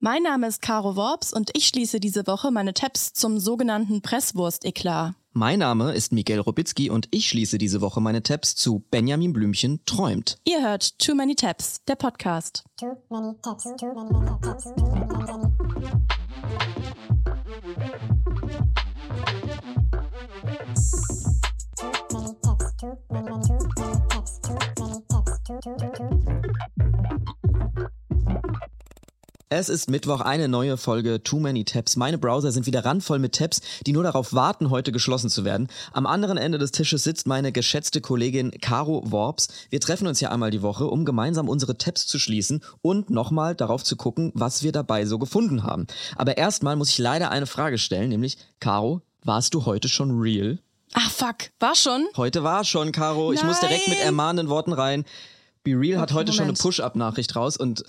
Mein Name ist Caro Worps und ich schließe diese Woche meine Tabs zum sogenannten Presswurst-Eklat. Mein Name ist Miguel Robitzky und ich schließe diese Woche meine Tabs zu Benjamin Blümchen träumt. Ihr hört Too Many Tabs, der Podcast. Too many tabs, too many tabs, too many, many. Too many tabs, too many, many, too many tabs, too many tabs, too, too, too, Es ist Mittwoch, eine neue Folge Too Many Tabs. Meine Browser sind wieder randvoll mit Tabs, die nur darauf warten, heute geschlossen zu werden. Am anderen Ende des Tisches sitzt meine geschätzte Kollegin Caro Worps. Wir treffen uns ja einmal die Woche, um gemeinsam unsere Tabs zu schließen und nochmal darauf zu gucken, was wir dabei so gefunden haben. Aber erstmal muss ich leider eine Frage stellen, nämlich, Caro, warst du heute schon real? Ah, fuck. War schon? Heute war schon, Caro. Ich muss direkt mit Nein. ermahnenden Worten rein. Be Real hat Okay, heute schon eine Moment. Push-Up-Nachricht raus und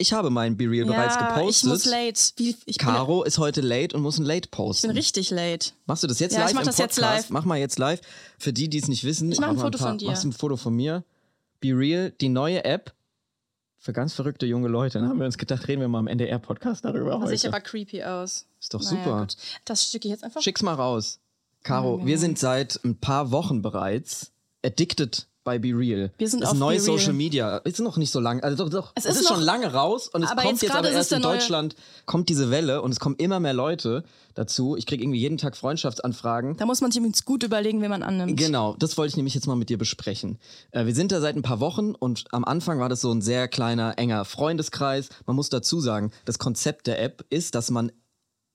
ich habe meinen Be Real bereits ja, gepostet. ich muss late. Wie, ich, Caro ist heute late und muss ein Late ich posten. bin richtig late. Machst du das jetzt Ja, ich live mach im das jetzt Podcast? live. Mach mal jetzt live. Für die, die es nicht wissen, Ich mach ein mal Foto von dir. Machst du ein Foto von mir. Be Real, die neue App für ganz verrückte junge Leute. Dann haben wir uns gedacht, reden wir mal im NDR-Podcast darüber Das sieht aber creepy aus. ist doch Naja, super. gut. Das schicke ich jetzt einfach. Schick's mal raus. Caro, Ja, wir sind seit ein paar Wochen bereits addicted bei Be Real. Wir sind das auf neue Be Real. Social Media. Ist noch nicht so lange. Also doch, doch. Es Es, ist ist, schon noch- lange raus und es kommt jetzt jetzt, aber erst in Deutschland kommt diese Welle und es kommen immer mehr Leute dazu. Ich kriege irgendwie jeden Tag Freundschaftsanfragen. Da muss man sich übrigens gut überlegen, wen man annimmt. Genau, das wollte ich nämlich jetzt mal mit dir besprechen. Äh, wir sind da seit ein paar Wochen und am Anfang war das so ein sehr kleiner, enger Freundeskreis. Man muss dazu sagen, das Konzept der App ist, dass man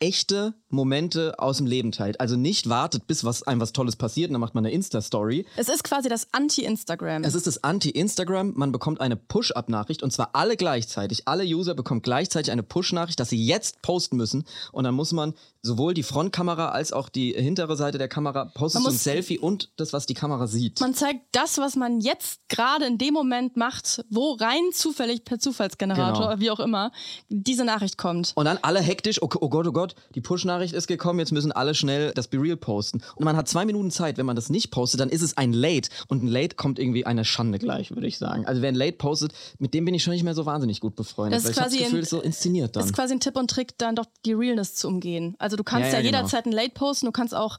echte Momente aus dem Leben teilt. Also nicht wartet, bis was einem was Tolles passiert und dann macht man eine Insta-Story. Es ist quasi das Anti-Instagram. Es ist das Anti-Instagram. Man bekommt eine Push-Up-Nachricht und zwar alle gleichzeitig. Alle User bekommen gleichzeitig eine Push-Nachricht, dass sie jetzt posten müssen. Und dann muss man sowohl die Frontkamera als auch die hintere Seite der Kamera postet Man so ein Selfie und das, was die Kamera sieht. Man zeigt das, was man jetzt gerade in dem Moment macht, wo rein zufällig per Zufallsgenerator, Genau. wie auch immer, diese Nachricht kommt. Und dann alle hektisch, oh, oh Gott, oh Gott, die Push-Nachricht ist gekommen, jetzt müssen alle schnell das Be Real posten. Und man hat zwei Minuten Zeit, wenn man das nicht postet, dann ist es ein Late. Und ein Late kommt irgendwie einer Schande gleich, würde ich sagen. Also wer ein Late postet, mit dem bin ich schon nicht mehr so wahnsinnig gut befreundet. Das ist weil ich habe das quasi Gefühl, ein- so inszeniert dann. Das ist quasi ein Tipp und Trick, dann doch die Realness zu umgehen. Also du kannst Ja, ja, ja, genau. jederzeit ein Late posten, du kannst auch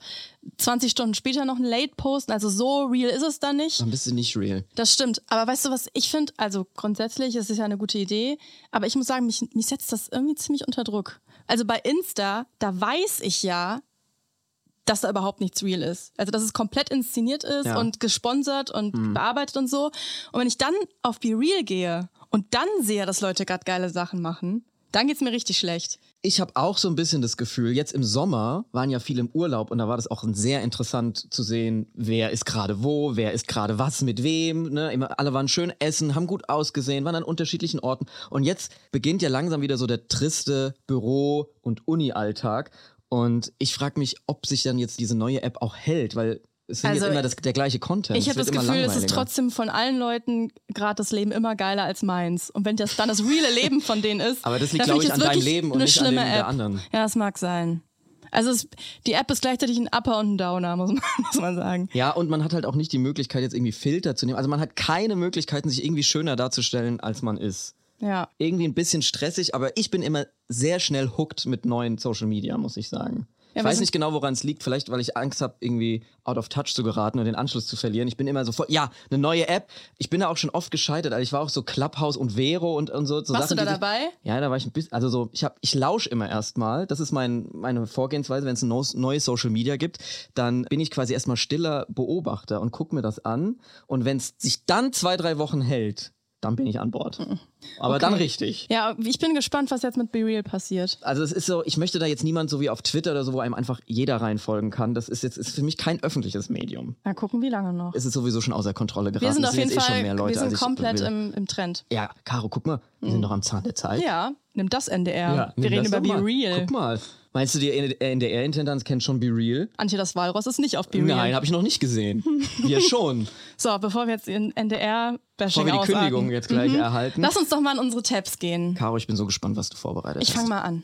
20 Stunden später noch ein Late posten. Also so real ist es dann nicht. dann bist du nicht real. Das stimmt. Aber weißt du, was ich finde? Also grundsätzlich ist es ja eine gute Idee. Aber ich muss sagen, mich, mich setzt das irgendwie ziemlich unter Druck. Also bei Insta, da weiß ich ja, dass da überhaupt nichts real ist. Also dass es komplett inszeniert ist Ja. und gesponsert und bearbeitet und so. Und wenn ich dann auf Be Real gehe und dann sehe, dass Leute gerade geile Sachen machen, dann geht's mir richtig schlecht. Ich habe auch so ein bisschen das Gefühl, jetzt im Sommer waren ja viele im Urlaub und da war das auch sehr interessant zu sehen, wer ist gerade wo, wer ist gerade was mit wem. Ne? Immer, alle waren schön essen, haben gut ausgesehen, waren an unterschiedlichen Orten. Und jetzt beginnt ja langsam wieder so der triste Büro- und Uni-Alltag. Und ich frage mich, ob sich dann jetzt diese neue App auch hält, weil es sind Also, jetzt immer das, der gleiche Content. Ich habe das Gefühl, es ist trotzdem von allen Leuten gerade das Leben immer geiler als meins. Und wenn das dann das reale Leben von denen ist, Aber das liegt, dann find glaub ich, an deinem Leben und eine nicht an schlimme dem der App. anderen. Ja, das mag sein. Also es, die App ist gleichzeitig ein Upper und ein Downer, muss man, muss man sagen. Ja, und man hat halt auch nicht die Möglichkeit, jetzt irgendwie Filter zu nehmen. Also man hat keine Möglichkeiten, sich irgendwie schöner darzustellen, als man ist. Ja. Irgendwie ein bisschen stressig, aber ich bin immer sehr schnell hooked mit neuen Social Media, muss ich sagen. Ich weiß nicht genau, woran es liegt. Vielleicht, weil ich Angst habe, irgendwie out of touch zu geraten und den Anschluss zu verlieren. Ich bin immer so voll, ja, eine neue App. Ich bin da auch schon oft gescheitert. Also ich war auch so Clubhouse und Vero und, und so. so Warst Sachen, du da dabei? Ja, da war ich ein bisschen, also so, ich hab, ich lausche immer erstmal. Das ist mein, meine Vorgehensweise, wenn es ein neues, neues Social Media gibt, dann bin ich quasi erstmal stiller Beobachter und gucke mir das an. Und wenn es sich dann zwei, drei Wochen hält, dann bin ich an Bord. Aber Okay. dann richtig. Ja, ich bin gespannt, was jetzt mit Be Real passiert. Also es ist so, ich möchte da jetzt niemand so wie auf Twitter oder so, wo einem einfach jeder reinfolgen kann. Das ist jetzt ist für mich kein öffentliches Medium. Mal gucken, wie lange noch. Es ist sowieso schon außer Kontrolle geraten. Wir sind Es auf jeden eh schon Fall, mehr Leute, wir sind komplett im, im Trend. Ja, Caro, guck mal, wir sind doch am Zahn der Zeit. Ja, nimm das NDR. Ja, wir reden über doch Be mal. Real. Guck mal. Meinst du, die NDR-Intendanz kennt schon Be Real? Antje, das Walross ist nicht auf Be Real. Nein, habe ich noch nicht gesehen. Wir schon. So, bevor wir jetzt in Bevor NDR-Bashing wir die ausarten. Kündigung jetzt gleich erhalten. Lass uns doch mal in unsere Tabs gehen. Caro, ich bin so gespannt, was du vorbereitet Ich hast. fange mal an.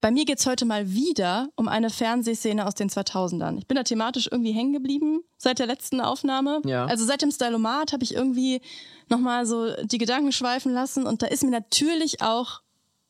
Bei mir geht's heute mal wieder um eine Fernsehszene aus den 2000ern. Ich bin da thematisch irgendwie hängen geblieben. seit der letzten Aufnahme. Ja. Also seit dem Stylomat habe ich irgendwie nochmal so die Gedanken schweifen lassen und da ist mir natürlich auch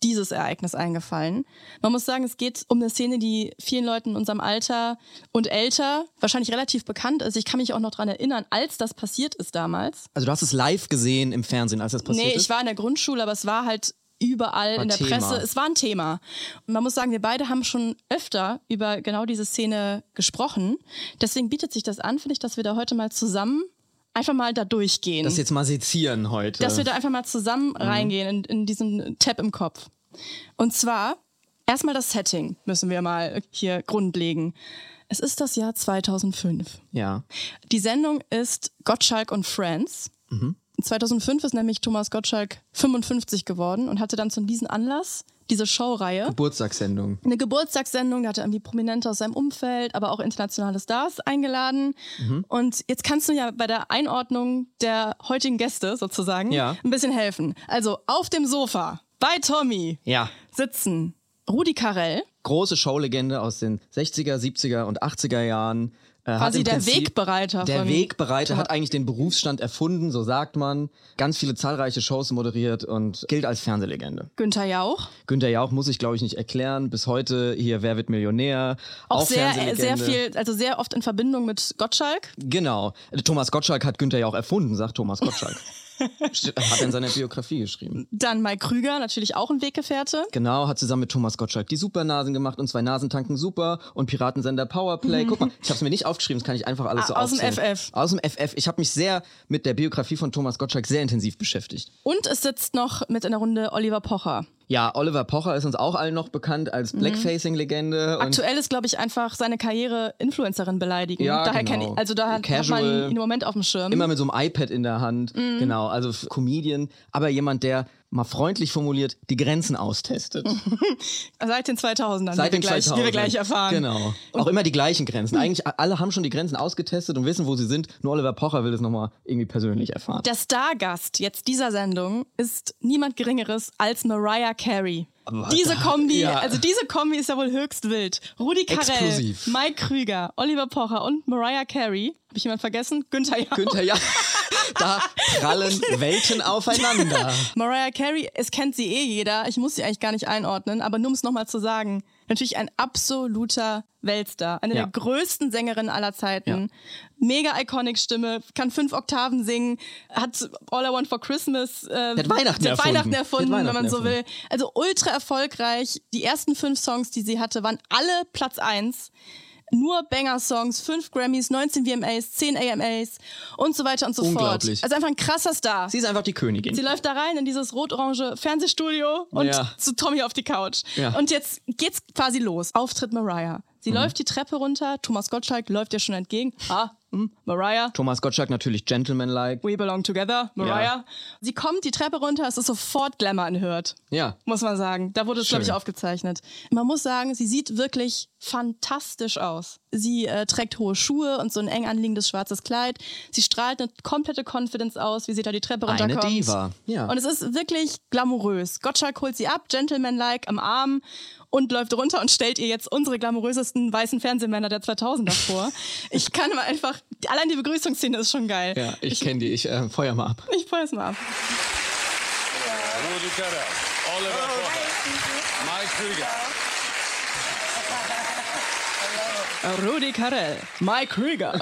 dieses Ereignis eingefallen. Man muss sagen, es geht um eine Szene, die vielen Leuten in unserem Alter und älter wahrscheinlich relativ bekannt ist. Ich kann mich auch noch dran erinnern, als das passiert ist damals. Also du hast es live gesehen im Fernsehen, als das passiert Nee, ist? ich war in der Grundschule, aber es war halt überall War in der Thema. Presse. Es war ein Thema. Und man muss sagen, wir beide haben schon öfter über genau diese Szene gesprochen. Deswegen bietet sich das an, finde ich, dass wir da heute mal zusammen einfach mal da durchgehen. das jetzt mal sezieren heute. dass wir da einfach mal zusammen reingehen in, in diesen Tab im Kopf. Und zwar erstmal das Setting müssen wir mal hier grundlegen. Es ist das Jahr 2005. ja. Die Sendung ist Gottschalk und Friends. 2005 ist nämlich Thomas Gottschalk 55 geworden und hatte dann zu diesem Anlass diese Showreihe. Geburtstagssendung. Eine Geburtstagssendung, da hat er irgendwie Prominente aus seinem Umfeld, aber auch internationale Stars eingeladen. Und jetzt kannst du ja bei der Einordnung der heutigen Gäste sozusagen Ja. ein bisschen helfen. Also auf dem Sofa bei Tommy Ja. sitzen Rudi Carell, Große Showlegende aus den 60er, 70er und 80er Jahren. Äh, quasi der Prinzip- Wegbereiter Der Wegbereiter hat eigentlich den Berufsstand erfunden, so sagt man. Ganz viele zahlreiche Shows moderiert und gilt als Fernsehlegende. Günther Jauch. Günther Jauch muss ich, glaube ich, nicht erklären. Bis heute hier Wer wird Millionär? Auch, sehr, äh, Fernsehlegende. sehr viel, also sehr oft in Verbindung mit Gottschalk. Genau. Thomas Gottschalk hat Günther Jauch erfunden, sagt Thomas Gottschalk. Hat er in seiner Biografie geschrieben. Dann Mike Krüger, natürlich auch ein Weggefährte. Genau, hat zusammen mit Thomas Gottschalk die Supernasen gemacht und zwei Nasentanken super und Piratensender Powerplay. Guck mal, ich habe es mir nicht aufgeschrieben, das kann ich einfach alles so aus dem aufzählen. FF. Aus dem FF. Ich habe mich sehr mit der Biografie von Thomas Gottschalk sehr intensiv beschäftigt. Und es sitzt noch mit in der Runde Oliver Pocher. Ja, Oliver Pocher ist uns auch allen noch bekannt als Mhm. Blackfacing-Legende. Aktuell ist, glaube ich, einfach seine Karriere Influencerin beleidigen. Ja, Daher genau. ich, also da hat, man ihn im Moment auf dem Schirm. Immer mit so einem iPad in der Hand. Mhm. Genau, also Comedian, aber jemand, der mal freundlich formuliert die Grenzen austestet. Seit den 2000ern, Seit wie, wir den gleich, 2000. wie wir gleich erfahren. Genau. Auch immer die gleichen Grenzen. Eigentlich alle haben schon die Grenzen ausgetestet und wissen, wo sie sind. Nur Oliver Pocher will es nochmal irgendwie persönlich erfahren. Der Stargast jetzt dieser Sendung ist niemand Geringeres als Mariah Carey. Diese Kombi, ja. also diese Kombi ist ja wohl höchst wild. Rudi Carell, Explosiv. Mike Krüger, Oliver Pocher und Mariah Carey. Habe ich jemand vergessen? Günther Jauch. Günther, ja, da prallen Welten aufeinander. Mariah Carey, es kennt sie eh jeder. Ich muss sie eigentlich gar nicht einordnen, aber nur um es nochmal zu sagen, natürlich ein absoluter Weltstar. Eine Ja. der größten Sängerinnen aller Zeiten. Mega iconic Stimme, kann fünf Oktaven singen, hat All I Want for Christmas äh, hat Weihnachten erfunden. Weihnachten erfunden, hat wenn man Weihnachten so will. erfunden. Also ultra erfolgreich. Die ersten fünf Songs, die sie hatte, waren alle Platz eins. Nur Banger-Songs, fünf Grammys, 19 VMAs, 10 AMAs und so weiter und so fort. Also einfach ein krasser Star. Sie ist einfach die Königin. Sie läuft da rein in dieses rot-orange Fernsehstudio und Ja. zu Tommy auf die Couch. Ja. Und jetzt geht's quasi los. Auftritt Mariah. Sie läuft die Treppe runter. Thomas Gottschalk läuft ihr schon entgegen. Ah, Mariah. Thomas Gottschalk natürlich gentlemanlike. We belong together, Mariah. Sie kommt die Treppe runter, es ist sofort Glamour anhört. Ja. Muss man sagen. Da wurde es, glaube ich, aufgezeichnet. Man muss sagen, sie sieht wirklich fantastisch aus. Sie äh, trägt hohe Schuhe und so ein eng anliegendes schwarzes Kleid. Sie strahlt eine komplette Confidence aus, wie sie da die Treppe Eine runterkommt. Diva, ja. Und es ist wirklich glamourös. Gottschalk holt sie ab, gentlemanlike am Arm und läuft runter und stellt ihr jetzt unsere glamourösesten weißen Fernsehmänner der 2000er vor. ich kann mal einfach, allein die Begrüßungsszene ist schon geil. Ja, ich kenne die. Ich äh, feuer mal ab. Ich feuer's mal ab. Rudi Carell, Oliver Pocher, Mike Krüger. Rudi Carell, Mike Krüger.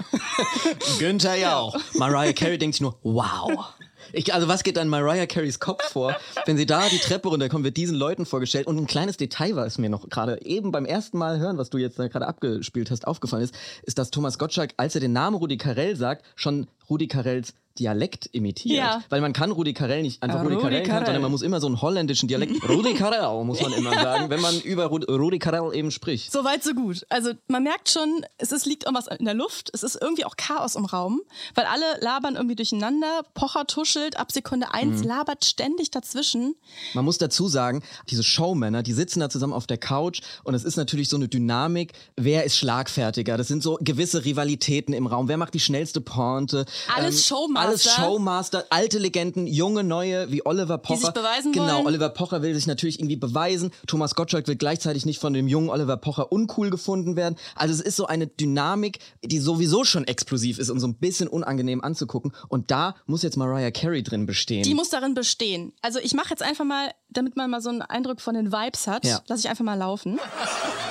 Günther Jauch. Mariah Carey denkt sich nur, wow. Ich, also was geht an Mariah Careys Kopf vor, wenn sie da die Treppe runterkommt, wird diesen Leuten vorgestellt. Und ein kleines Detail, was mir noch gerade eben beim ersten Mal hören, was du jetzt gerade abgespielt hast, aufgefallen ist, ist, dass Thomas Gottschalk, als er den Namen Rudi Carell sagt, schon Rudi Carells Dialekt imitiert. Ja. Weil man kann Rudi Carell nicht einfach Äh, Rudi, Rudi Carell, Carell. sondern man muss immer so einen holländischen Dialekt. Rudi Carell muss man immer sagen, wenn man über Rudi, Rudi Carell eben spricht. So weit, so gut. Also man merkt schon, es ist, liegt irgendwas in der Luft. Es ist irgendwie auch Chaos im Raum, weil alle labern irgendwie durcheinander. Pocher tuschelt, ab Sekunde eins Mhm. labert ständig dazwischen. Man muss dazu sagen, diese Showmänner, die sitzen da zusammen auf der Couch und es ist natürlich so eine Dynamik. Wer ist schlagfertiger? Das sind so gewisse Rivalitäten im Raum. Wer macht die schnellste Pointe? Alles Showmacher. Alles Showmaster, alte Legenden, junge, neue, wie Oliver Pocher. sich beweisen Genau, wollen. Oliver Pocher will sich natürlich irgendwie beweisen. Thomas Gottschalk will gleichzeitig nicht von dem jungen Oliver Pocher uncool gefunden werden. Also es ist so eine Dynamik, die sowieso schon explosiv ist und so ein bisschen unangenehm anzugucken. Und da muss jetzt Mariah Carey drin bestehen. Die muss darin bestehen. Also ich mache jetzt einfach mal, damit man mal so einen Eindruck von den Vibes hat, Ja. lasse ich einfach mal laufen.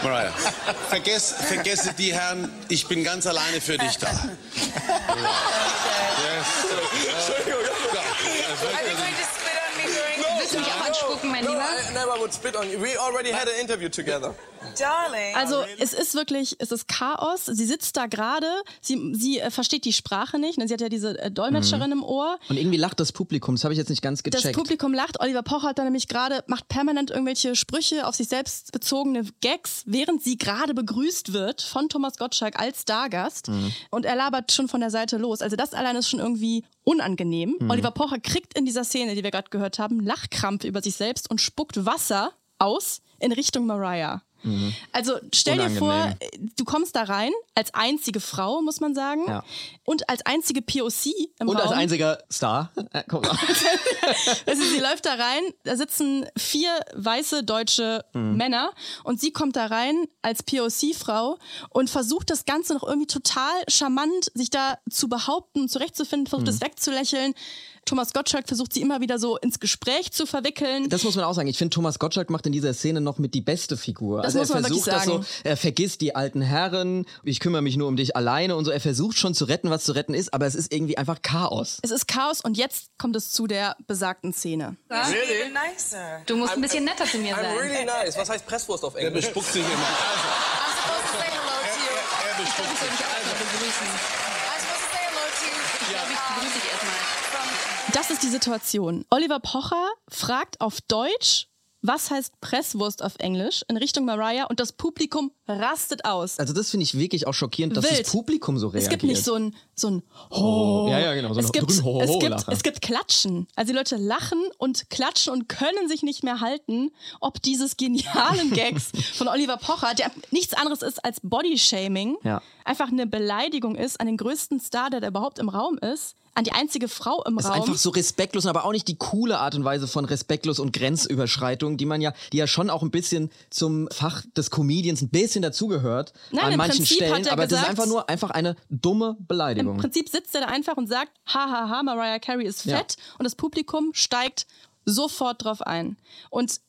Mariah, vergess, vergesse die Herren, ich bin ganz alleine für dich da. Yes. Also es ist wirklich, es ist Chaos. Sie sitzt da gerade, sie, sie äh, versteht die Sprache nicht. ne? Sie hat ja diese äh, Dolmetscherin im Ohr. und irgendwie lacht das Publikum, das habe ich jetzt nicht ganz Das gecheckt. Publikum lacht. Oliver Pocher hat da nämlich gerade, macht permanent irgendwelche Sprüche auf sich selbst bezogene Gags, während sie gerade begrüßt wird von Thomas Gottschalk als Stargast. Mhm. Und er labert schon von der Seite los. Also das allein ist schon irgendwie unangenehm. Mhm. Oliver Pocher kriegt in dieser Szene, die wir gerade gehört haben, Lachkrampf über sich selbst und spuckt Wasser aus in Richtung Mariah. Also stell dir vor, Mhm. Unangenehm. du kommst da rein als einzige Frau, muss man sagen, Ja. und als einzige POC im und Raum. als einziger Star. Äh, komm, Also sie läuft da rein, da sitzen vier weiße deutsche Mhm. Männer und sie kommt da rein als POC-Frau und versucht das Ganze noch irgendwie total charmant, sich da zu behaupten, zurechtzufinden, versucht Mhm. es wegzulächeln. Thomas Gottschalk versucht sie immer wieder so ins Gespräch zu verwickeln. Das muss man auch sagen. Ich finde, Thomas Gottschalk macht in dieser Szene noch mit die beste Figur. Das also muss er man wirklich versucht das so, sagen. er vergisst die alten Herren, ich kümmere mich nur um dich alleine und so. Er versucht schon zu retten, was zu retten ist, aber es ist irgendwie einfach Chaos. es ist Chaos und jetzt kommt es zu der besagten Szene. Really? Du musst ein bisschen netter zu mir I'm sein. really nice. Was heißt Presswurst auf Er Englisch? bespuckt sich immer. I'm supposed to say hello to you. Er, er bespuckt sich. Also begrüßen. I'm supposed to say hello to you. Ich glaube, ich begrüße dich erstmal. Das ist die Situation. Oliver Pocher fragt auf Deutsch, was heißt Presswurst auf Englisch, in Richtung Mariah und das Publikum rastet aus. Also das finde ich wirklich auch schockierend, dass Wild. das Publikum so reagiert. Es gibt nicht so ein, so ein Ho. Ja, ja, genau, so es, gibt, Ho, Ho, es, gibt, es gibt Klatschen. Also die Leute lachen und klatschen und können sich nicht mehr halten, ob dieses genialen Gags von Oliver Pocher, der nichts anderes ist als Bodyshaming, Ja. einfach eine Beleidigung ist an den größten Star, der da überhaupt im Raum ist, an die einzige Frau im ist Raum. einfach so respektlos, aber auch nicht die coole Art und Weise von respektlos und Grenzüberschreitung, die man ja, die ja schon auch ein bisschen zum Fach des Comedians ein bisschen dazugehört Nein, an im manchen Prinzip Stellen. hat er aber das ist gesagt- einfach nur einfach eine dumme Im Beleidigung. Prinzip sitzt er da einfach und sagt, hahaha, Mariah Carey ist Ja. fett und das Publikum steigt sofort drauf ein. Und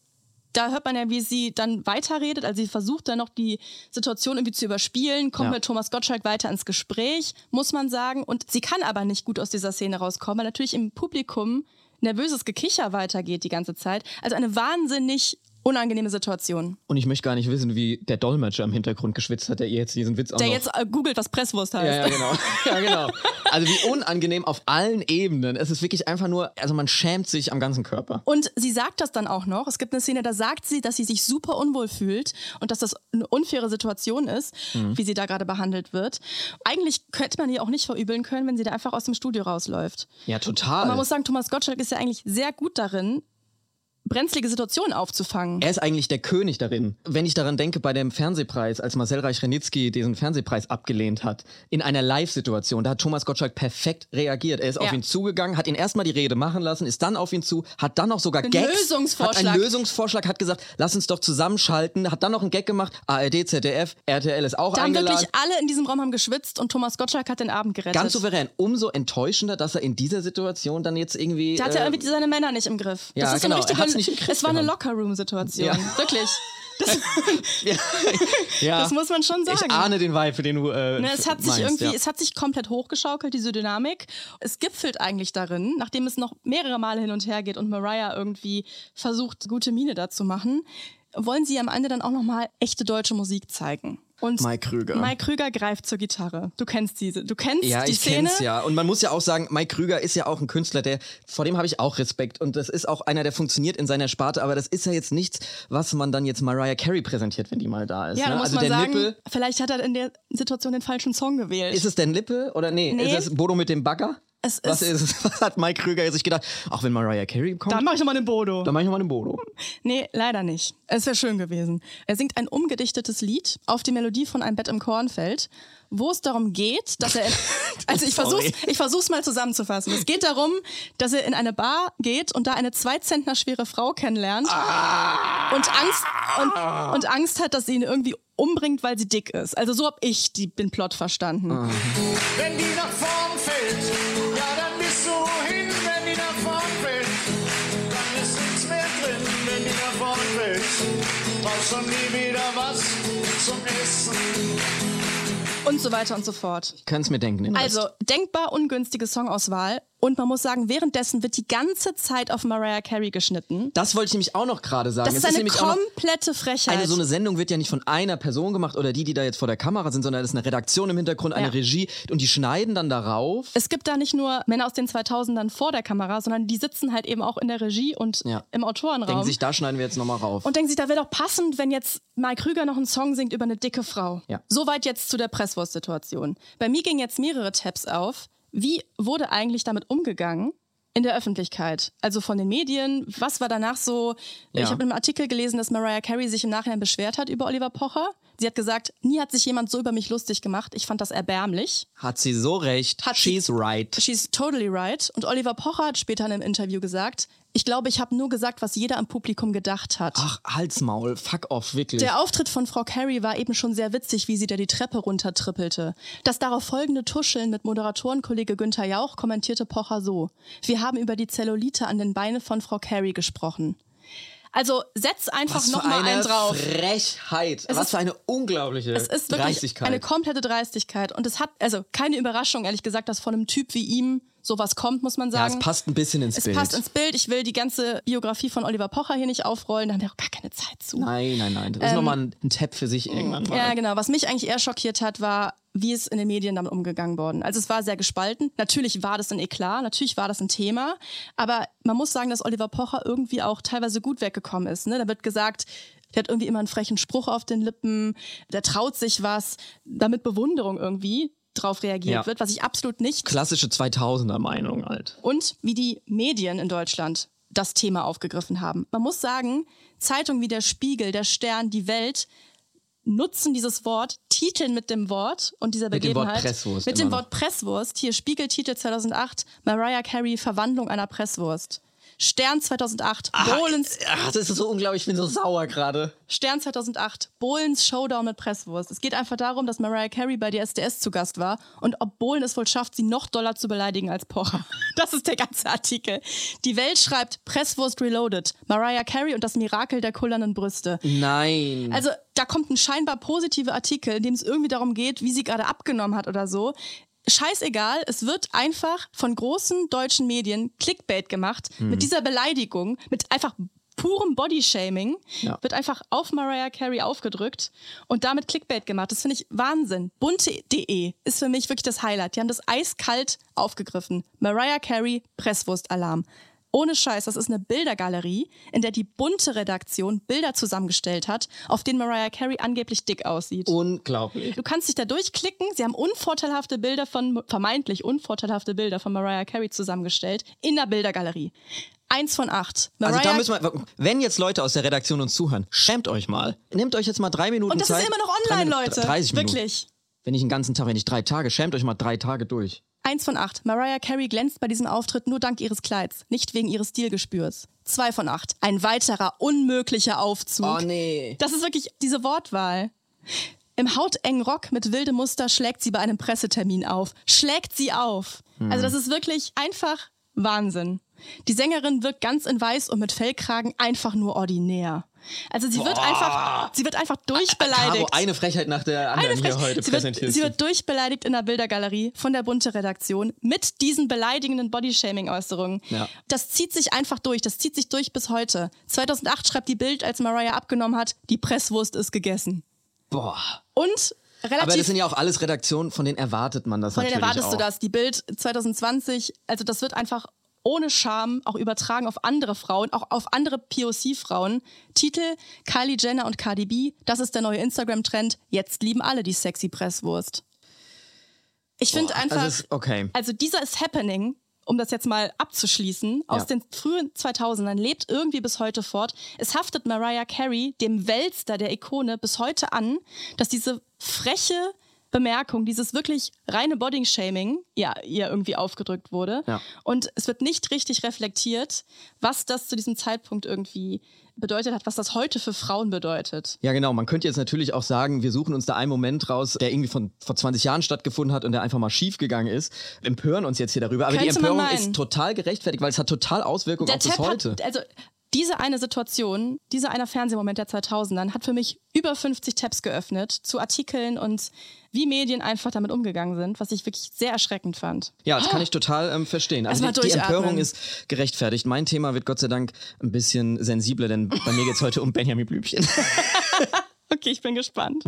da hört man ja, wie sie dann weiterredet. Also sie versucht dann noch die Situation irgendwie zu überspielen, kommt Ja. mit Thomas Gottschalk weiter ins Gespräch, muss man sagen. Und sie kann aber nicht gut aus dieser Szene rauskommen, weil natürlich im Publikum nervöses Gekicher weitergeht die ganze Zeit. Also eine wahnsinnig unangenehme Situation. Und ich möchte gar nicht wissen, wie der Dolmetscher im Hintergrund geschwitzt hat, der ihr jetzt diesen Witz auch Der noch jetzt äh, googelt, was Presswurst heißt. Ja, ja, genau. ja, genau. Also wie unangenehm auf allen Ebenen. Es ist wirklich einfach nur, also man schämt sich am ganzen Körper. Und sie sagt das dann auch noch. Es gibt eine Szene, da sagt sie, dass sie sich super unwohl fühlt und dass das eine unfaire Situation ist, Mhm. wie sie da gerade behandelt wird. Eigentlich könnte man ihr auch nicht verübeln können, wenn sie da einfach aus dem Studio rausläuft. Ja, total. Und man muss sagen, Thomas Gottschalk ist ja eigentlich sehr gut darin, brenzlige Situationen aufzufangen. Er ist eigentlich der König darin. Wenn ich daran denke, bei dem Fernsehpreis, als Marcel Reich-Renitzky diesen Fernsehpreis abgelehnt hat, in einer Live-Situation, da hat Thomas Gottschalk perfekt reagiert. Er ist auf Ja. ihn zugegangen, hat ihn erstmal die Rede machen lassen, ist dann auf ihn zu, hat dann noch sogar Gags, Lösungsvorschlag. hat einen Lösungsvorschlag, hat gesagt, lass uns doch zusammenschalten, hat dann noch einen Gag gemacht, ARD, ZDF, RTL ist auch Da haben eingeladen. wirklich alle in diesem Raum haben geschwitzt und Thomas Gottschalk hat den Abend gerettet. Ganz souverän. Umso enttäuschender, dass er in dieser Situation dann jetzt irgendwie. Da hat er äh, irgendwie seine Männer nicht im Griff. ja, das ist genau, so er eine richtige, hat's nicht im Griff es war eine. Locker-Room-Situation. Ja. Wirklich. Das, ja, das muss man schon sagen. Ich ahne den Vibe, für den du. Äh, Ne, es hat sich meinst, irgendwie, ja. es hat sich komplett hochgeschaukelt, diese Dynamik. Es gipfelt eigentlich darin, nachdem es noch mehrere Male hin und her geht und Mariah irgendwie versucht, gute Miene da zu machen, wollen sie am Ende dann auch nochmal echte deutsche Musik zeigen. Und Mike Krüger. Mike Krüger greift zur Gitarre. Du kennst diese, du kennst Ja, die ich Szene. kenn's ja. Und man muss ja auch sagen, Mike Krüger ist ja auch ein Künstler, der, vor dem habe ich auch Respekt. Und das ist auch einer, der funktioniert in seiner Sparte. Aber das ist ja jetzt nichts, was man dann jetzt Mariah Carey präsentiert, wenn die mal da ist. Ja, ne? da muss also man der sagen, Nippel, vielleicht hat er in der Situation den falschen Song gewählt. ist es der Nippel oder nee, Nee. ist es Bodo mit dem Bagger? Es Was ist, ist es? Was hat Mike Krüger sich gedacht? Auch wenn Mariah Carey kommt, dann mache ich nochmal einen Bodo. dann mach ich nochmal einen Bodo. Nee, leider nicht. Es wäre schön gewesen. Er singt ein umgedichtetes Lied auf die Melodie von Ein Bett im Kornfeld, wo es darum geht, dass er. In, also ich versuch's, ich versuch's mal zusammenzufassen. Es geht darum, dass er in eine Bar geht und da eine zwei Zentner schwere Frau kennenlernt und Angst und, und Angst hat, dass sie ihn irgendwie umbringt, weil sie dick ist. Also so hab ich die, den Plot verstanden. Wenn die nach vorn zum Essen. Und so weiter und so fort. Ich kann es mir denken. den Also, denkbar ungünstige Songauswahl. Und man muss sagen, währenddessen wird die ganze Zeit auf Mariah Carey geschnitten. Das wollte ich nämlich auch noch gerade sagen. Das Es ist eine noch- komplette Frechheit. Eine so eine Sendung wird ja nicht von einer Person gemacht oder die, die da jetzt vor der Kamera sind, sondern es ist eine Redaktion im Hintergrund, eine Ja. Regie und die schneiden dann darauf. es gibt da nicht nur Männer aus den 2000ern vor der Kamera, sondern die sitzen halt eben auch in der Regie und Ja. im Autorenraum. Denken sich, da schneiden wir jetzt nochmal rauf. und denken sich, da wäre doch passend, wenn jetzt Mike Krüger noch einen Song singt über eine dicke Frau. Ja. Soweit jetzt zu der Presswurst-Situation. Bei mir gingen jetzt mehrere Tabs auf. Wie wurde eigentlich damit umgegangen? In der Öffentlichkeit, also von den Medien. Was war danach so? Ja. Ich habe in einem Artikel gelesen, dass Mariah Carey sich im Nachhinein beschwert hat über Oliver Pocher. Sie hat gesagt, nie hat sich jemand so über mich lustig gemacht. Ich fand das erbärmlich. Hat sie so recht. Hat sie- She's right. She's totally right. Und Oliver Pocher hat später in einem Interview gesagt, ich glaube, ich habe nur gesagt, was jeder am Publikum gedacht hat. Ach, Halsmaul, fuck off, wirklich. Der Auftritt von Frau Carey war eben schon sehr witzig, wie sie da die Treppe runtertrippelte. Das darauf folgende Tuscheln mit Moderatorenkollege Günther Jauch kommentierte Pocher so. Wir haben über die Zellulite an den Beinen von Frau Carey gesprochen. Also setz einfach Was für noch mal eine einen drauf. Frechheit. Es Was ist- für eine unglaubliche Es ist wirklich Dreistigkeit. eine komplette Dreistigkeit. Und es hat, also keine Überraschung, ehrlich gesagt, dass von einem Typ wie ihm sowas kommt, muss man ja, sagen. es passt ein bisschen ins Es Bild. passt ins Bild. Ich will die ganze Biografie von Oliver Pocher hier nicht aufrollen. Da haben wir auch gar keine Zeit zu. nein, nein, nein. Das ist nochmal ein, ein Tab für sich irgendwann mal. Ähm, Ja, genau. Was mich eigentlich eher schockiert hat, war, wie es in den Medien damit umgegangen worden. Also es war sehr gespalten. Natürlich war das ein Eklat, natürlich war das ein Thema, aber man muss sagen, dass Oliver Pocher irgendwie auch teilweise gut weggekommen ist. Ne? Da wird gesagt, der hat irgendwie immer einen frechen Spruch auf den Lippen, der traut sich was, damit Bewunderung irgendwie drauf reagiert Ja. wird, was ich absolut nicht Klassische 2000er Meinung halt. und wie die Medien in Deutschland das Thema aufgegriffen haben. Man muss sagen, Zeitungen wie der Spiegel, der Stern, die Welt nutzen dieses Wort, titeln mit dem Wort und dieser Mit dem Wort Begebenheit. Presswurst Mit dem Wort Presswurst. Hier Spiegeltitel 2008, Mariah Carey, Verwandlung einer Presswurst. Stern 2008, Bohlens, Ach, das ist so unglaublich, ich bin so sauer gerade. Stern 2008, Bohlens Showdown mit Presswurst. Es geht einfach darum, dass Mariah Carey bei der SDS zu Gast war und ob Bohlen es wohl schafft, sie noch doller zu beleidigen als Pocher. Das ist der ganze Artikel. Die Welt schreibt Presswurst Reloaded, Mariah Carey und das Mirakel der kullernden Brüste. Nein. Also da kommt ein scheinbar positiver Artikel, in dem es irgendwie darum geht, wie sie gerade abgenommen hat oder so. Scheißegal, es wird einfach von großen deutschen Medien Clickbait gemacht Mhm. mit dieser Beleidigung, mit einfach purem Bodyshaming, Ja. wird einfach auf Mariah Carey aufgedrückt und damit Clickbait gemacht. Das finde ich Wahnsinn. Bunte.de ist für mich wirklich das Highlight. Die haben das eiskalt aufgegriffen. Mariah Carey, Presswurstalarm. Ohne Scheiß, das ist eine Bildergalerie, in der die bunte Redaktion Bilder zusammengestellt hat, auf denen Mariah Carey angeblich dick aussieht. Unglaublich. Du kannst dich da durchklicken. Sie haben unvorteilhafte Bilder von, vermeintlich unvorteilhafte Bilder von Mariah Carey zusammengestellt in der Bildergalerie. Eins von acht. Also Mariah da müssen wir, wenn jetzt Leute aus der Redaktion uns zuhören, schämt euch mal. Nehmt euch jetzt mal drei Minuten und das Zeit. ist immer noch online, Minuten- Leute. 30 Minuten. Wirklich. Wenn ich einen ganzen Tag, wenn ich drei Tage, schämt euch mal drei Tage durch. Eins von acht. Mariah Carey glänzt bei diesem Auftritt nur dank ihres Kleids, nicht wegen ihres Stilgespürs. Zwei von acht. Ein weiterer unmöglicher Aufzug. Oh nee. Das ist wirklich diese Wortwahl. Im hautengen Rock mit wildem Muster schlägt sie bei einem Pressetermin auf. Schlägt sie auf. Also das ist wirklich einfach Wahnsinn. Die Sängerin wirkt ganz in weiß und mit Fellkragen einfach nur ordinär. Also sie wird einfach, sie wird einfach Caro, durchbeleidigt. eine Frechheit nach der anderen hier heute sie, wird, präsentiert. sie wird durchbeleidigt in der Bildergalerie von der Bunte-Redaktion mit diesen beleidigenden Bodyshaming-Äußerungen. Ja. Das zieht sich einfach durch. Das zieht sich durch bis heute. 2008 schreibt die Bild, als Mariah abgenommen hat, die Presswurst ist gegessen. Boah. Und relativ Aber das sind ja auch alles Redaktionen, von denen erwartet man das von denen erwartest auch. du das. Die Bild 2020, also das wird einfach ohne Scham auch übertragen auf andere Frauen, auch auf andere POC-Frauen. Titel Kylie Jenner und Cardi B, das ist der neue Instagram-Trend. Jetzt lieben alle die sexy Presswurst. Ich finde einfach, Also okay. also dieser ist happening, um das jetzt mal abzuschließen, aus Ja. den frühen 2000ern, lebt irgendwie bis heute fort. Es haftet Mariah Carey, dem Weltstar der Ikone, bis heute an, dass diese freche Bemerkung, dieses wirklich reine Body-Shaming, ja, ihr irgendwie aufgedrückt wurde. Ja. Und es wird nicht richtig reflektiert, was das zu diesem Zeitpunkt irgendwie bedeutet hat, was das heute für Frauen bedeutet. Ja, genau. Man könnte jetzt natürlich auch sagen, wir suchen uns da einen Moment raus, der irgendwie von vor 20 Jahren stattgefunden hat und der einfach mal schief gegangen ist, empören uns jetzt hier darüber. Aber die Könnte man Empörung ist total gerechtfertigt, weil es hat total Auswirkungen Der bis Tab heute. hat, also diese eine Situation, dieser eine Fernsehmoment der 2000ern hat für mich über 50 Tabs geöffnet zu Artikeln und wie Medien einfach damit umgegangen sind, was ich wirklich sehr erschreckend fand. Ja, das kann ich total ähm, verstehen. Also die, die. Empörung ist gerechtfertigt. Mein Thema wird Gott sei Dank ein bisschen sensibler, denn bei mir geht es heute um Benjamin Blümchen. Okay, ich bin gespannt.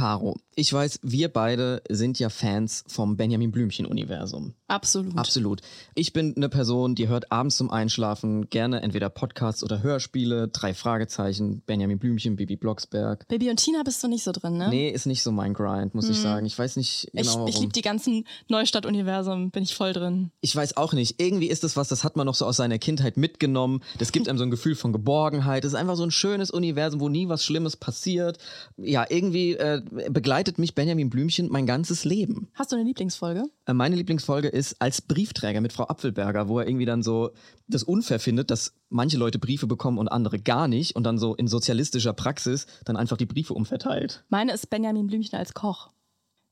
Caro, ich weiß, wir beide sind ja Fans vom Benjamin Blümchen-Universum. Absolut. Absolut. Ich bin eine Person, die hört abends zum Einschlafen gerne entweder Podcasts oder Hörspiele, drei Fragezeichen, Benjamin Blümchen, Bibi Blocksberg. Baby und Tina bist du nicht so drin, ne? Nee, ist nicht so mein Grind, muss ich sagen. Ich weiß nicht genau ich ich liebe die ganzen Neustadt-Universum, bin ich voll drin. Ich weiß auch nicht. Irgendwie ist es was, das hat man noch so aus seiner Kindheit mitgenommen. Das gibt einem so ein Gefühl von Geborgenheit. Es ist einfach so ein schönes Universum, wo nie was Schlimmes passiert. Ja, irgendwie äh, begleitet mich Benjamin Blümchen mein ganzes Leben. Hast du eine Lieblingsfolge? Äh, Meine Lieblingsfolge ist als Briefträger mit Frau Apfelberger, wo er irgendwie dann so das unfair findet, dass manche Leute Briefe bekommen und andere gar nicht und dann so in sozialistischer Praxis dann einfach die Briefe umverteilt. Meine ist Benjamin Blümchen als Koch.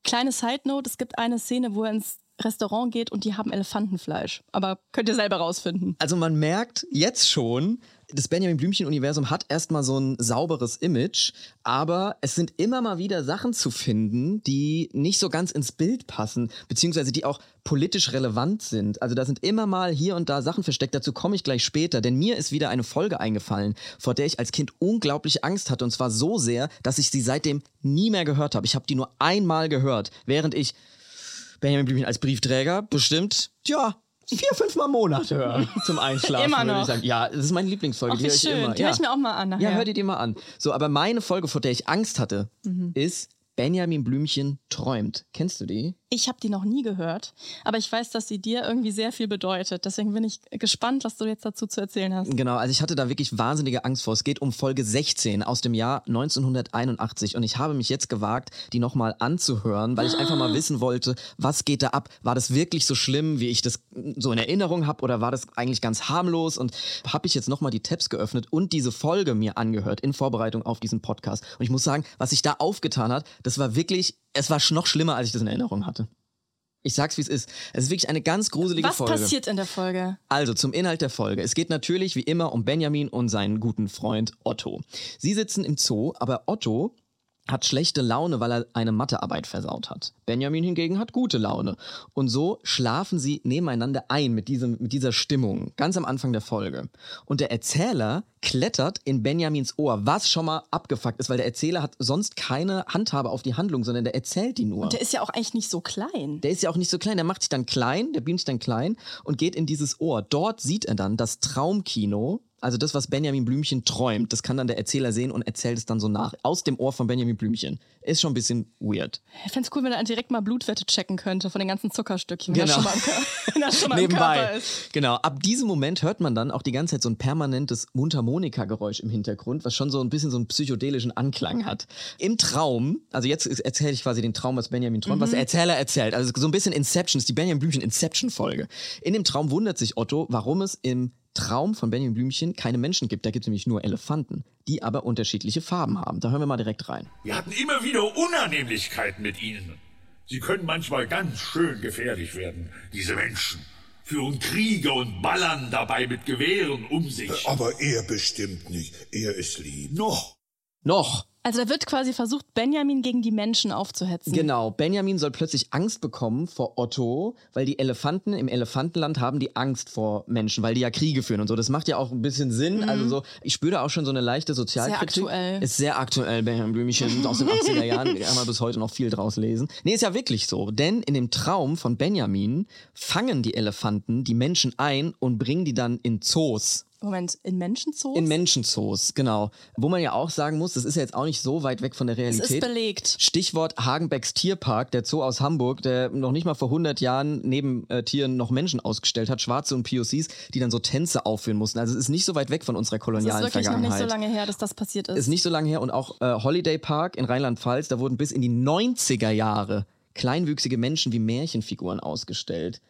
Kleine Side Note, es gibt eine Szene, wo er ins Restaurant geht und die haben Elefantenfleisch. Aber könnt ihr selber rausfinden. Also man merkt jetzt schon, das Benjamin Blümchen-Universum hat erstmal so ein sauberes Image, aber es sind immer mal wieder Sachen zu finden, die nicht so ganz ins Bild passen, beziehungsweise die auch politisch relevant sind. Also da sind immer mal hier und da Sachen versteckt, dazu komme ich gleich später, denn mir ist wieder eine Folge eingefallen, vor der ich als Kind unglaublich Angst hatte und zwar so sehr, dass ich sie seitdem nie mehr gehört habe. Ich habe die nur einmal gehört, während ich Benjamin Blümchen als Briefträger bestimmt, ja, vier, fünf Mal im Monat hören zum Einschlafen. Immer würde noch. Ich sagen. Ja, das ist meine Lieblingsfolge. Ach, die höre ich schön. immer. Die ja. höre ich mir auch mal an nachher. Ja, hör die dir mal an. So, aber meine Folge, vor der ich Angst hatte, Mhm. ist Benjamin Blümchen träumt. Kennst du die? Ich habe die noch nie gehört, aber ich weiß, dass sie dir irgendwie sehr viel bedeutet. Deswegen bin ich gespannt, was du jetzt dazu zu erzählen hast. Genau, also ich hatte da wirklich wahnsinnige Angst vor. Es geht um Folge 16 aus dem Jahr 1981 und ich habe mich jetzt gewagt, die nochmal anzuhören, weil ich einfach mal wissen wollte, was geht da ab? War das wirklich so schlimm, wie ich das so in Erinnerung habe oder war das eigentlich ganz harmlos? Und habe ich jetzt nochmal die Tabs geöffnet und diese Folge mir angehört in Vorbereitung auf diesen Podcast. Und ich muss sagen, was sich da aufgetan hat, das war wirklich, es war noch schlimmer, als ich das in Erinnerung hatte. Ich sag's, wie es ist. Es ist wirklich eine ganz gruselige Was Folge. passiert in der Folge? Also zum Inhalt der Folge. Es geht natürlich wie immer um Benjamin und seinen guten Freund Otto. Sie sitzen im Zoo, aber Otto hat schlechte Laune, weil er eine Mathearbeit versaut hat. Benjamin hingegen hat gute Laune. Und so schlafen sie nebeneinander ein mit, diesem, mit dieser Stimmung, ganz am Anfang der Folge. Und der Erzähler klettert in Benjamins Ohr, was schon mal abgefuckt ist, weil der Erzähler hat sonst keine Handhabe auf die Handlung, sondern der erzählt die nur. Und der ist ja auch eigentlich nicht so klein. Der ist ja auch nicht so klein, der macht sich dann klein, der beamt sich dann klein und geht in dieses Ohr. Dort sieht er dann das Traumkino, also das, was Benjamin Blümchen träumt. Das kann dann der Erzähler sehen und erzählt es dann so nach. Aus dem Ohr von Benjamin Blümchen. Ist schon ein bisschen weird. Ich fände es cool, wenn er direkt mal Blutwerte checken könnte von den ganzen Zuckerstückchen, wenn Genau. er schon mal im, Kör schon mal im Körper Nebenbei. ist. Genau. Ab diesem Moment hört man dann auch die ganze Zeit so ein permanentes Mundharmonika-Geräusch im Hintergrund, was schon so ein bisschen so einen psychedelischen Anklang hat. Im Traum, also jetzt erzähle ich quasi den Traum, was Benjamin träumt, was der Erzähler erzählt. Also so ein bisschen Inception, ist die Benjamin Blümchen Inception-Folge. In dem Traum wundert sich Otto, warum es im Traum von Benjamin Blümchen keine Menschen gibt. Da gibt es nämlich nur Elefanten, die aber unterschiedliche Farben haben. Da hören wir mal direkt rein. Wir hatten immer wieder Unannehmlichkeiten mit ihnen. Sie können manchmal ganz schön gefährlich werden, diese Menschen. Führen Kriege und ballern dabei mit Gewehren um sich. Aber er bestimmt nicht. Er ist lieb. Noch. Noch! Also da wird quasi versucht, Benjamin gegen die Menschen aufzuhetzen. Genau, Benjamin soll plötzlich Angst bekommen vor Otto, weil die Elefanten im Elefantenland haben die Angst vor Menschen, weil die ja Kriege führen und so. Das macht ja auch ein bisschen Sinn. Also so, ich spüre da auch schon so eine leichte Sozialkritik. Sehr aktuell. Ist sehr aktuell, Benjamin Blümchen aus den 80er Jahren. Kann man bis heute noch viel draus lesen. Nee, ist ja wirklich so. Denn in dem Traum von Benjamin fangen die Elefanten die Menschen ein und bringen die dann in Zoos. Moment, in Menschenzoos? In Menschenzoos, genau. Wo man ja auch sagen muss, das ist ja jetzt auch nicht so weit weg von der es Realität. ist belegt. Stichwort Hagenbecks Tierpark, der Zoo aus Hamburg, der noch nicht mal vor 100 Jahren neben äh, Tieren noch Menschen ausgestellt hat, Schwarze und POCs, die dann so Tänze aufführen mussten. Also es ist nicht so weit weg von unserer Es ist kolonialen wirklich noch Vergangenheit. nicht so lange her, dass das passiert ist. Ist nicht so lange her und auch äh, Holiday Park in Rheinland-Pfalz, da wurden bis in die 90er Jahre kleinwüchsige Menschen wie Märchenfiguren ausgestellt.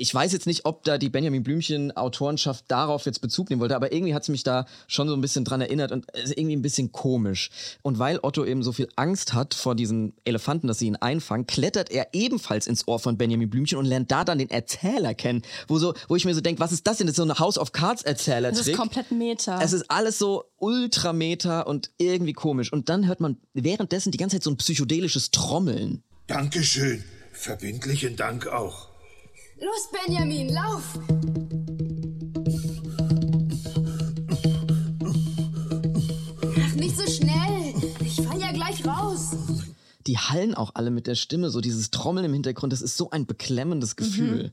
Ich weiß jetzt nicht, ob da die Benjamin Blümchen Autorenschaft darauf jetzt Bezug nehmen wollte, aber irgendwie hat es mich da schon so ein bisschen dran erinnert und es ist irgendwie ein bisschen komisch. Und weil Otto eben so viel Angst hat vor diesen Elefanten, dass sie ihn einfangen, klettert er ebenfalls ins Ohr von Benjamin Blümchen und lernt da dann den Erzähler kennen, wo, so, wo ich mir so denke, was ist das denn? Das ist so ein House of Cards Erzähler. es ist komplett Meta. Es ist alles so ultrameter und irgendwie komisch. Und dann hört man währenddessen die ganze Zeit so ein psychedelisches Trommeln. Dankeschön. Verbindlichen Dank auch. Los, Benjamin, lauf! Ach, nicht so schnell. Ich fall ja gleich raus. Die hallen auch alle mit der Stimme, so dieses Trommeln im Hintergrund, das ist so ein beklemmendes Gefühl.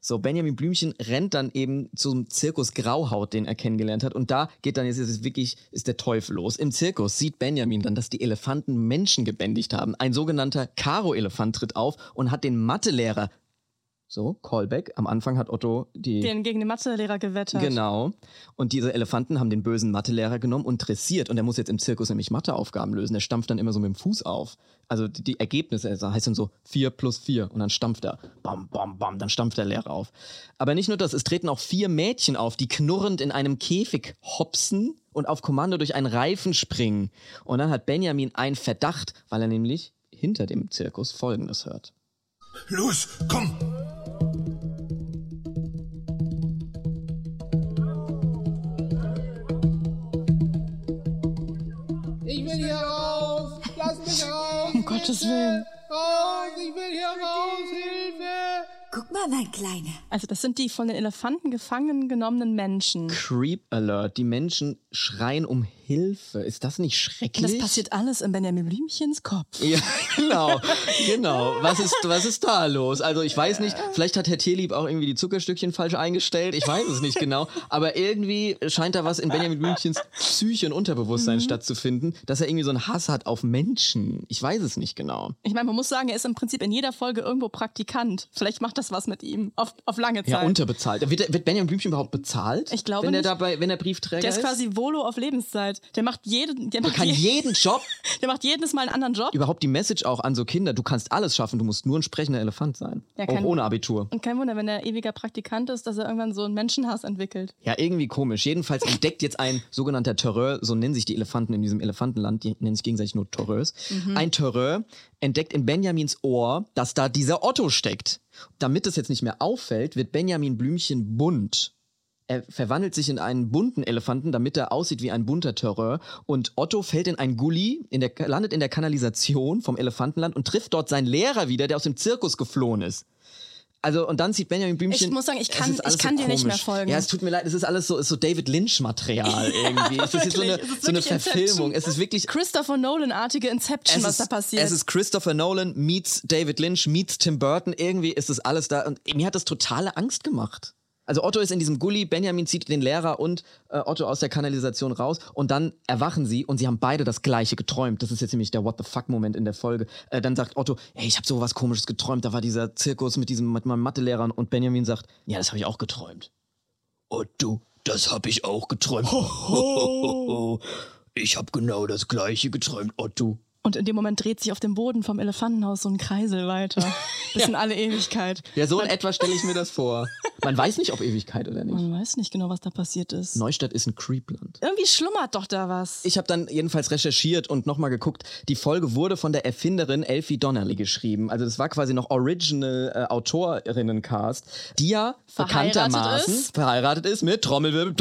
So, Benjamin Blümchen rennt dann eben zum Zirkus Grauhaut, den er kennengelernt hat. Und da geht dann jetzt es wirklich, ist der Teufel los. Im Zirkus sieht Benjamin dann, dass die Elefanten Menschen gebändigt haben. Ein sogenannter Karo-Elefant tritt auf und hat den Mathelehrer So, Callback. Am Anfang hat Otto die. Den gegen den Mathelehrer gewettert. Genau. Und diese Elefanten haben den bösen Mathelehrer genommen und dressiert. Und er muss jetzt im Zirkus nämlich Matheaufgaben lösen. Er stampft dann immer so mit dem Fuß auf. Also die, die Ergebnisse, also heißt dann so 4 plus 4. Und dann stampft er. Bam, bam, bam. Dann stampft der Lehrer auf. Aber nicht nur das, es treten auch vier Mädchen auf, die knurrend in einem Käfig hopsen und auf Kommando durch einen Reifen springen. Und dann hat Benjamin einen Verdacht, weil er nämlich hinter dem Zirkus Folgendes hört. Los, komm! Gottes Willen. Raus! Ich will hier raus! Hilfe! Guck mal, mein Kleiner. Also das sind die von den Elefanten gefangen genommenen Menschen. Creep Alert. Die Menschen schreien um Hilfe. Ist das nicht schrecklich? das passiert alles in Benjamin Blümchens Kopf. Ja, genau, genau. Was ist, was ist da los? Also ich weiß nicht, vielleicht hat Herr Tierlieb auch irgendwie die Zuckerstückchen falsch eingestellt. Ich weiß es nicht genau. Aber irgendwie scheint da was in Benjamin Blümchens Psyche und Unterbewusstsein Mhm. stattzufinden, dass er irgendwie so einen Hass hat auf Menschen. Ich weiß es nicht genau. Ich meine, man muss sagen, er ist im Prinzip in jeder Folge irgendwo Praktikant. Vielleicht macht das was mit ihm. Auf, auf lange Zeit. Ja, unterbezahlt. Wird, wird Benjamin Blümchen überhaupt bezahlt? Ich glaube wenn er nicht. dabei, wenn er Briefträger der ist quasi Volo auf Lebenszeit. Der macht jeden, der Der macht, kann je- jeden Job, der macht jedes Mal einen anderen Job. überhaupt die Message auch an so Kinder, du kannst alles schaffen, du musst nur ein sprechender Elefant sein. Ja, auch ohne Abitur. Und kein Wunder, wenn er ewiger Praktikant ist, dass er irgendwann so einen Menschenhass entwickelt. Ja, irgendwie komisch. Jedenfalls entdeckt jetzt ein sogenannter Terreur, so nennen sich die Elefanten in diesem Elefantenland, die nennen sich gegenseitig nur Terreurs. Mhm. Ein Terreur entdeckt in Benjamins Ohr, dass da dieser Otto steckt. Damit es jetzt nicht mehr auffällt, wird Benjamin Blümchen bunt. Er verwandelt sich in einen bunten Elefanten, damit er aussieht wie ein bunter Terreur. Und Otto fällt in einen Gully, in der, landet in der Kanalisation vom Elefantenland und trifft dort seinen Lehrer wieder, der aus dem Zirkus geflohen ist. Also, und dann sieht Benjamin Blümchen. Ich muss sagen, ich kann- ich kann so dir nicht mehr komisch. folgen. Ja, es tut mir leid, es ist alles so, ist so David Lynch-Material irgendwie. es ist jetzt so eine, so eine Verfilmung. Inception. Es ist wirklich. Christopher Nolan-artige Inception, was ist, da passiert. es ist Christopher Nolan meets David Lynch meets Tim Burton. Irgendwie ist es alles da. Und mir hat das totale Angst gemacht. Also Otto ist in diesem Gully, Benjamin zieht den Lehrer und äh, Otto aus der Kanalisation raus und dann erwachen sie und sie haben beide das gleiche geträumt. Das ist jetzt nämlich der What the fuck-Moment in der Folge. Äh, dann sagt Otto, hey, ich habe so was komisches geträumt. Da war dieser Zirkus mit diesem mit meinem Mathelehrer und Benjamin sagt, ja, das habe ich auch geträumt. Otto, das habe ich auch geträumt. ich habe genau das gleiche geträumt, Otto. Und in dem Moment dreht sich auf dem Boden vom Elefantenhaus so ein Kreisel weiter. Bis in alle Ewigkeit. Ja, so in etwa stelle ich mir das vor. Man weiß nicht, ob Ewigkeit oder nicht. Man weiß nicht genau, was da passiert ist. Neustadt ist ein Creepland. Irgendwie schlummert doch da was. Ich habe dann jedenfalls recherchiert und nochmal geguckt. Die Folge wurde von der Erfinderin Elfie Donnelly geschrieben. Also das war quasi noch Original äh, Autorinnen-Cast, die ja Verheiratet bekanntermaßen ist. verheiratet ist mit Trommelwirbel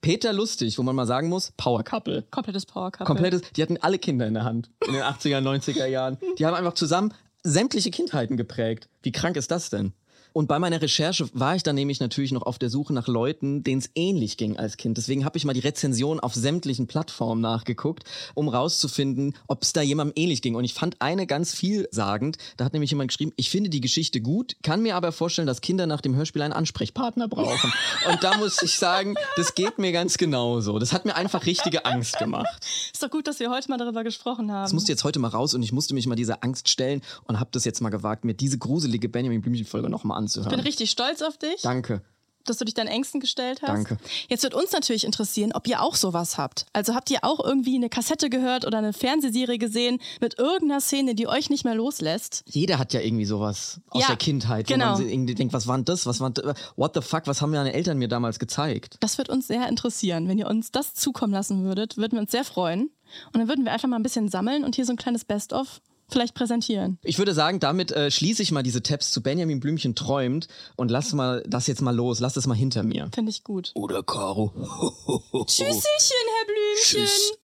Peter Lustig, wo man mal sagen muss, Power Couple. Komplettes Power Couple. Komplettes, die hatten alle Kinder in der Hand in den 80er, 90er Jahren. Die haben einfach zusammen sämtliche Kindheiten geprägt. Wie krank ist das denn? Und bei meiner Recherche war ich dann nämlich natürlich noch auf der Suche nach Leuten, denen es ähnlich ging als Kind. Deswegen habe ich mal die Rezension auf sämtlichen Plattformen nachgeguckt, um rauszufinden, ob es da jemandem ähnlich ging. Und ich fand eine ganz vielsagend. Da hat nämlich jemand geschrieben, ich finde die Geschichte gut, kann mir aber vorstellen, dass Kinder nach dem Hörspiel einen Ansprechpartner brauchen. Und da muss ich sagen, das geht mir ganz genauso. Das hat mir einfach richtige Angst gemacht. Ist doch gut, dass wir heute mal darüber gesprochen haben. Das musste jetzt heute mal raus und ich musste mich mal dieser Angst stellen und habe das jetzt mal gewagt, mir diese gruselige Benjamin Blümchen-Folge nochmal ich bin anzuhören. richtig stolz auf dich, Danke. dass du dich deinen Ängsten gestellt hast. Danke. Jetzt wird uns natürlich interessieren, ob ihr auch sowas habt. Also habt ihr auch irgendwie eine Kassette gehört oder eine Fernsehserie gesehen mit irgendeiner Szene, die euch nicht mehr loslässt? Jeder hat ja irgendwie sowas aus Ja, der Kindheit, wo genau. man sich irgendwie denkt, was war denn das? Was war denn- What the fuck? Was haben meine Eltern mir damals gezeigt? Das wird uns sehr interessieren. Wenn ihr uns das zukommen lassen würdet, würden wir uns sehr freuen. Und dann würden wir einfach mal ein bisschen sammeln und hier so ein kleines Best-of vielleicht präsentieren. Ich würde sagen, damit äh, schließe ich mal diese Tabs zu Benjamin Blümchen träumt und lass mal das jetzt mal los. Lass das mal hinter mir. Finde ich gut. Oder Caro. Tschüsschen, Herr Blümchen. Tschüss.